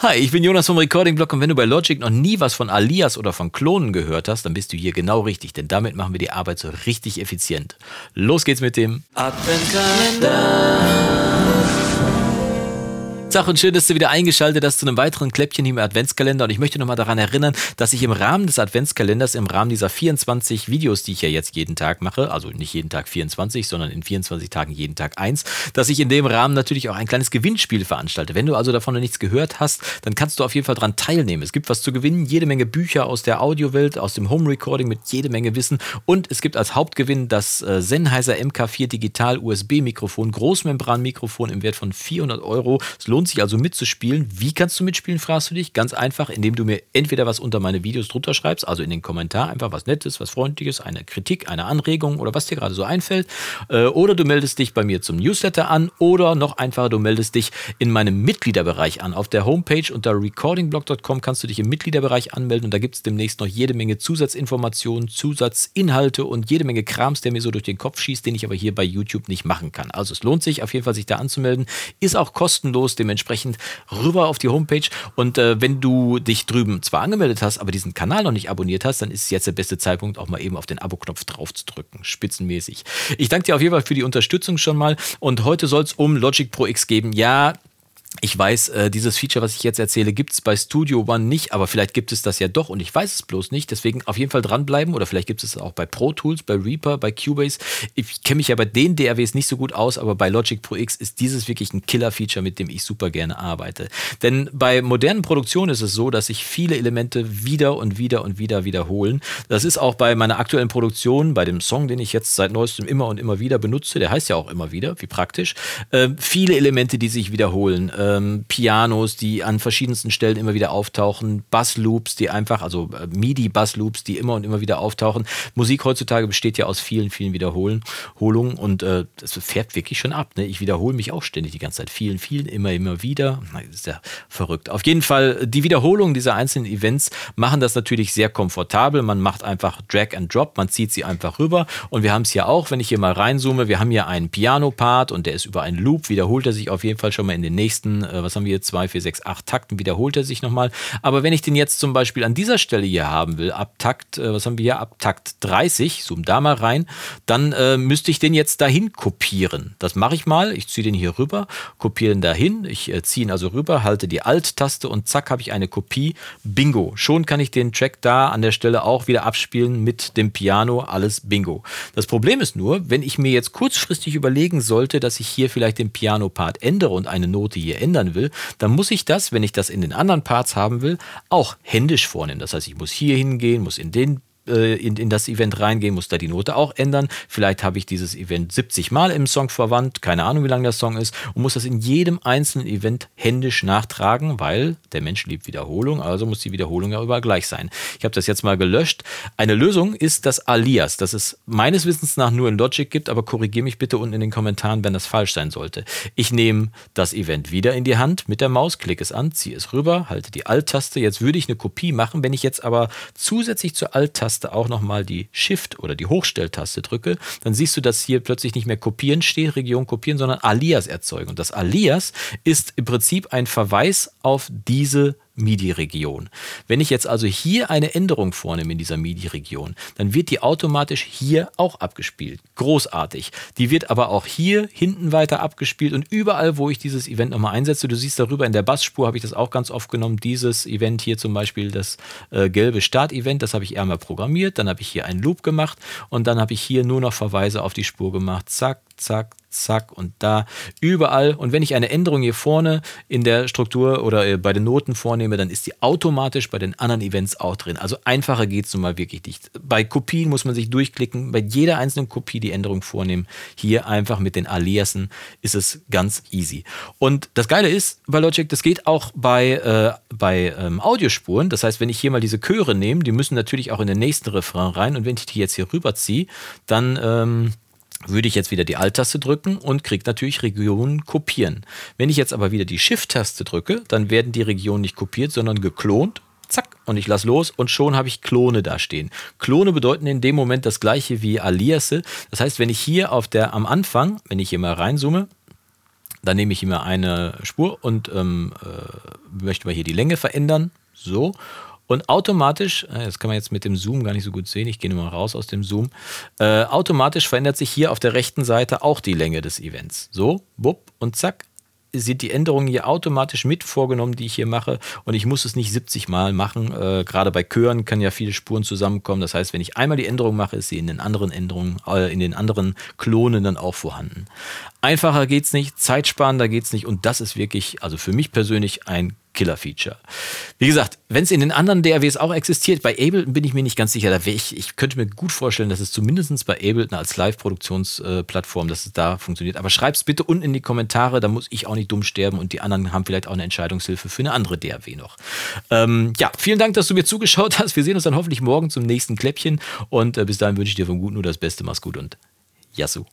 Hi, ich bin Jonas vom Recording Blog und wenn du bei Logic noch nie was von Alias oder von Klonen gehört hast, dann bist du hier genau richtig, denn damit machen wir die Arbeit so richtig effizient. Los geht's mit dem Adventkalender. Tag und schön, dass du wieder eingeschaltet hast zu einem weiteren Kläppchen hier im Adventskalender. Und ich möchte nochmal daran erinnern, dass ich im Rahmen des Adventskalenders, im Rahmen dieser 24 Videos, die ich ja jetzt jeden Tag mache, also nicht jeden Tag 24, sondern in 24 Tagen jeden Tag eins, dass ich in dem Rahmen natürlich auch ein kleines Gewinnspiel veranstalte. Wenn du also davon noch nichts gehört hast, dann kannst du auf jeden Fall daran teilnehmen. Es gibt was zu gewinnen, jede Menge Bücher aus der Audiowelt, aus dem Home Recording mit jede Menge Wissen. Und es gibt als Hauptgewinn das äh, Sennheiser MK4 Digital USB Mikrofon, Großmembran-Mikrofon im Wert von 400 Euro. Es lohnt sich also mitzuspielen. Wie kannst du mitspielen, fragst du dich? Ganz einfach, indem du mir entweder was unter meine Videos drunter schreibst, also in den Kommentar einfach was Nettes, was Freundliches, eine Kritik, eine Anregung oder was dir gerade so einfällt. Äh, oder du meldest dich bei mir zum Newsletter an oder noch einfacher, du meldest dich in meinem Mitgliederbereich an. Auf der Homepage unter recordingblog.com kannst du dich im Mitgliederbereich anmelden und da gibt es demnächst noch jede Menge Zusatzinformationen, Zusatzinhalte und jede Menge Krams, der mir so durch den Kopf schießt, den ich aber hier bei YouTube nicht machen kann. Also es lohnt sich auf jeden Fall, sich da anzumelden. Ist auch kostenlos, dementsprechend dementsprechend rüber auf die Homepage. Und äh, wenn du dich drüben zwar angemeldet hast, aber diesen Kanal noch nicht abonniert hast, dann ist jetzt der beste Zeitpunkt, auch mal eben auf den Abo-Knopf drauf zu drücken. Spitzenmäßig. Ich danke dir auf jeden Fall für die Unterstützung schon mal. Und heute soll es um Logic Pro X geben. Ja, ich weiß, äh, dieses Feature, was ich jetzt erzähle, gibt es bei Studio One nicht, aber vielleicht gibt es das ja doch und ich weiß es bloß nicht. Deswegen auf jeden Fall dranbleiben oder vielleicht gibt es es auch bei Pro Tools, bei Reaper, bei Cubase. Ich kenne mich ja bei den DAWs nicht so gut aus, aber bei Logic Pro X ist dieses wirklich ein Killer-Feature, mit dem ich super gerne arbeite. Denn bei modernen Produktionen ist es so, dass sich viele Elemente wieder und wieder und wieder wiederholen. Das ist auch bei meiner aktuellen Produktion, bei dem Song, den ich jetzt seit neuestem immer und immer wieder benutze, der heißt ja auch immer wieder, wie praktisch, äh, viele Elemente, die sich wiederholen ähm, Pianos, die an verschiedensten Stellen immer wieder auftauchen, Bassloops, die einfach, also äh, MIDI-Bassloops, die immer und immer wieder auftauchen. Musik heutzutage besteht ja aus vielen, vielen Wiederholungen und äh, das fährt wirklich schon ab. Ne? Ich wiederhole mich auch ständig die ganze Zeit. Vielen, vielen, immer, immer wieder. Das ist ja verrückt. Auf jeden Fall, die Wiederholungen dieser einzelnen Events machen das natürlich sehr komfortabel. Man macht einfach Drag and Drop, man zieht sie einfach rüber und wir haben es hier auch, wenn ich hier mal reinzoome, wir haben hier einen Piano-Part und der ist über einen Loop, wiederholt er sich auf jeden Fall schon mal in den nächsten nächsten, äh, was haben wir, 2, 4, 6, 8 Takten wiederholt er sich nochmal. Aber wenn ich den jetzt zum Beispiel an dieser Stelle hier haben will, ab Takt, äh, was haben wir hier, ab Takt 30, zoom da mal rein, dann äh, müsste ich den jetzt dahin kopieren. Das mache ich mal. Ich ziehe den hier rüber, kopiere ihn dahin. Ich äh, ziehe ihn also rüber, halte die Alt-Taste und zack, habe ich eine Kopie. Bingo. Schon kann ich den Track da an der Stelle auch wieder abspielen mit dem Piano. Alles Bingo. Das Problem ist nur, wenn ich mir jetzt kurzfristig überlegen sollte, dass ich hier vielleicht den Piano-Part ändere und eine Note hier ändern will, dann muss ich das, wenn ich das in den anderen Parts haben will, auch händisch vornehmen. Das heißt, ich muss hier hingehen, muss in den äh, in, in das Event reingehen, muss da die Note auch ändern. Vielleicht habe ich dieses Event 70 Mal im Song verwandt, keine Ahnung, wie lang der Song ist, und muss das in jedem einzelnen Event händisch nachtragen, weil der Mensch liebt Wiederholung, also muss die Wiederholung ja überall gleich sein. Ich habe das jetzt mal gelöscht. Eine Lösung ist das Alias, das es meines Wissens nach nur in Logic gibt, aber korrigiere mich bitte unten in den Kommentaren, wenn das falsch sein sollte. Ich nehme das Event wieder in die Hand mit der Maus, klicke es an, ziehe es rüber, halte die Alt-Taste. Jetzt würde ich eine Kopie machen, wenn ich jetzt aber zusätzlich zur Alt-Taste Taste auch nochmal die Shift- oder die Hochstelltaste drücke, dann siehst du, dass hier plötzlich nicht mehr Kopieren steht, Region kopieren, sondern Alias erzeugen. Und das Alias ist im Prinzip ein Verweis auf diese MIDI-Region. Wenn ich jetzt also hier eine Änderung vornehme in dieser MIDI-Region, dann wird die automatisch hier auch abgespielt. Großartig. Die wird aber auch hier hinten weiter abgespielt und überall, wo ich dieses Event nochmal einsetze, du siehst darüber in der Bassspur habe ich das auch ganz oft genommen. Dieses Event hier zum Beispiel, das äh, gelbe Start-Event, das habe ich einmal programmiert, dann habe ich hier einen Loop gemacht und dann habe ich hier nur noch Verweise auf die Spur gemacht. Zack, zack, zack und da überall. Und wenn ich eine Änderung hier vorne in der Struktur oder äh, bei den Noten vornehme, dann ist die automatisch bei den anderen Events auch drin. Also einfacher geht es nun mal wirklich nicht. Bei Kopien muss man sich durchklicken, bei jeder einzelnen Kopie die Änderung vornehmen. Hier einfach mit den Aliasen ist es ganz easy. Und das Geile ist bei Logic, das geht auch bei, äh, bei ähm, Audiospuren. Das heißt, wenn ich hier mal diese Chöre nehme, die müssen natürlich auch in den nächsten Refrain rein. Und wenn ich die jetzt hier rüberziehe, dann... Ähm, würde ich jetzt wieder die Alt-Taste drücken und kriege natürlich Regionen kopieren. Wenn ich jetzt aber wieder die Shift-Taste drücke, dann werden die Regionen nicht kopiert, sondern geklont. Zack, und ich lasse los und schon habe ich Klone da stehen. Klone bedeuten in dem Moment das gleiche wie Aliasse. Das heißt, wenn ich hier auf der am Anfang, wenn ich hier mal reinzoome, Dann nehme ich immer eine Spur und ähm, äh, möchte mal hier die Länge verändern. So. Und automatisch, äh, das kann man jetzt mit dem Zoom gar nicht so gut sehen, ich gehe mal raus aus dem Zoom, äh, automatisch verändert sich hier auf der rechten Seite auch die Länge des Events. So, bupp und zack, sind die Änderungen hier automatisch mit vorgenommen, die ich hier mache. Und ich muss es nicht 70 Mal machen. Äh, gerade bei Chören können ja viele Spuren zusammenkommen. Das heißt, wenn ich einmal die Änderung mache, ist sie in den anderen Änderungen, äh, in den anderen Klonen dann auch vorhanden. Einfacher geht's nicht, zeitsparender geht's nicht. Und das ist wirklich, also für mich persönlich ein Killer-Feature. Wie gesagt, wenn es in den anderen DRWs auch existiert, bei Ableton bin ich mir nicht ganz sicher. Da ich, ich könnte mir gut vorstellen, dass es zumindest bei Ableton als Live-Produktionsplattform, dass es da funktioniert. Aber schreibt es bitte unten in die Kommentare, da muss ich auch nicht dumm sterben und die anderen haben vielleicht auch eine Entscheidungshilfe für eine andere DRW noch. Ähm, ja, vielen Dank, dass du mir zugeschaut hast. Wir sehen uns dann hoffentlich morgen zum nächsten Kläppchen und äh, bis dahin wünsche ich dir vom Guten nur das Beste. Mach's gut und Yassou.